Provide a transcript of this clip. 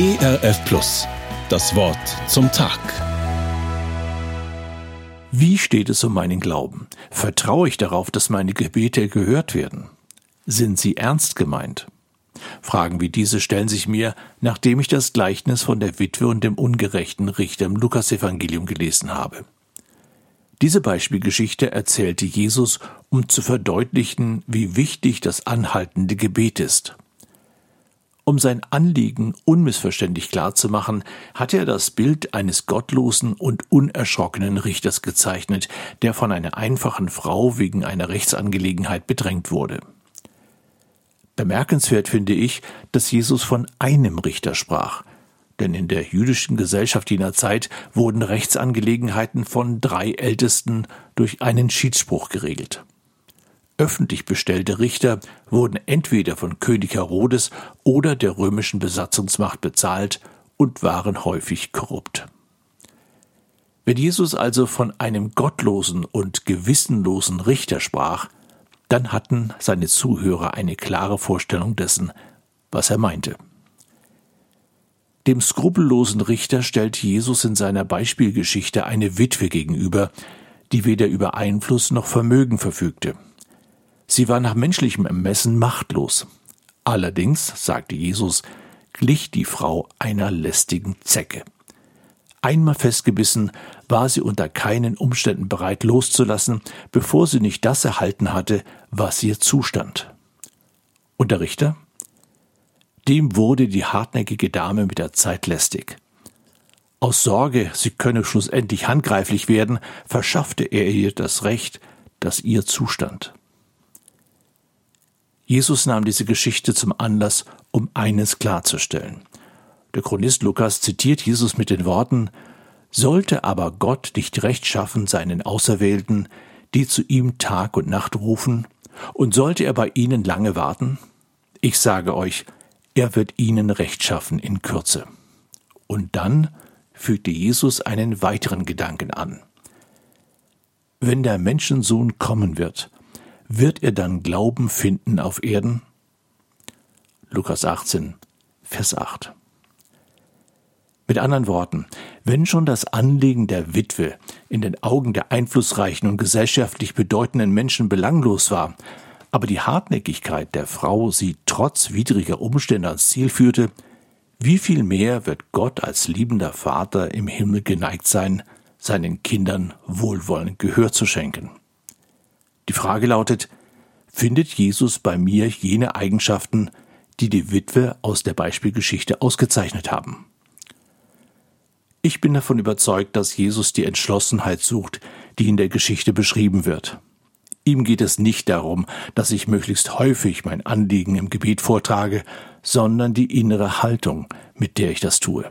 ERF Plus. Das Wort zum Tag. Wie steht es um meinen Glauben? Vertraue ich darauf, dass meine Gebete gehört werden? Sind sie ernst gemeint? Fragen wie diese stellen sich mir, nachdem ich das Gleichnis von der Witwe und dem ungerechten Richter im Lukasevangelium gelesen habe. Diese Beispielgeschichte erzählte Jesus, um zu verdeutlichen, wie wichtig das anhaltende Gebet ist. Um sein Anliegen unmissverständlich klarzumachen, hat er das Bild eines gottlosen und unerschrockenen Richters gezeichnet, der von einer einfachen Frau wegen einer Rechtsangelegenheit bedrängt wurde. Bemerkenswert finde ich, dass Jesus von einem Richter sprach, denn in der jüdischen Gesellschaft jener Zeit wurden Rechtsangelegenheiten von drei Ältesten durch einen Schiedsspruch geregelt. Öffentlich bestellte Richter wurden entweder von König Herodes oder der römischen Besatzungsmacht bezahlt und waren häufig korrupt. Wenn Jesus also von einem gottlosen und gewissenlosen Richter sprach, dann hatten seine Zuhörer eine klare Vorstellung dessen, was er meinte. Dem skrupellosen Richter stellt Jesus in seiner Beispielgeschichte eine Witwe gegenüber, die weder über Einfluss noch Vermögen verfügte. Sie war nach menschlichem Ermessen machtlos. Allerdings, sagte Jesus, glich die Frau einer lästigen Zecke. Einmal festgebissen, war sie unter keinen Umständen bereit loszulassen, bevor sie nicht das erhalten hatte, was ihr zustand. Und der Richter? Dem wurde die hartnäckige Dame mit der Zeit lästig. Aus Sorge, sie könne schlussendlich handgreiflich werden, verschaffte er ihr das Recht, das ihr zustand. Jesus nahm diese Geschichte zum Anlass, um eines klarzustellen. Der Chronist Lukas zitiert Jesus mit den Worten Sollte aber Gott nicht recht schaffen seinen Auserwählten, die zu ihm Tag und Nacht rufen, und sollte er bei ihnen lange warten? Ich sage euch, er wird ihnen Recht schaffen in Kürze. Und dann fügte Jesus einen weiteren Gedanken an. Wenn der Menschensohn kommen wird, wird er dann Glauben finden auf Erden? Lukas 18, Vers 8. Mit anderen Worten, wenn schon das Anliegen der Witwe in den Augen der einflussreichen und gesellschaftlich bedeutenden Menschen belanglos war, aber die Hartnäckigkeit der Frau sie trotz widriger Umstände ans Ziel führte, wie viel mehr wird Gott als liebender Vater im Himmel geneigt sein, seinen Kindern wohlwollend Gehör zu schenken? Die Frage lautet, findet Jesus bei mir jene Eigenschaften, die die Witwe aus der Beispielgeschichte ausgezeichnet haben? Ich bin davon überzeugt, dass Jesus die Entschlossenheit sucht, die in der Geschichte beschrieben wird. Ihm geht es nicht darum, dass ich möglichst häufig mein Anliegen im Gebet vortrage, sondern die innere Haltung, mit der ich das tue.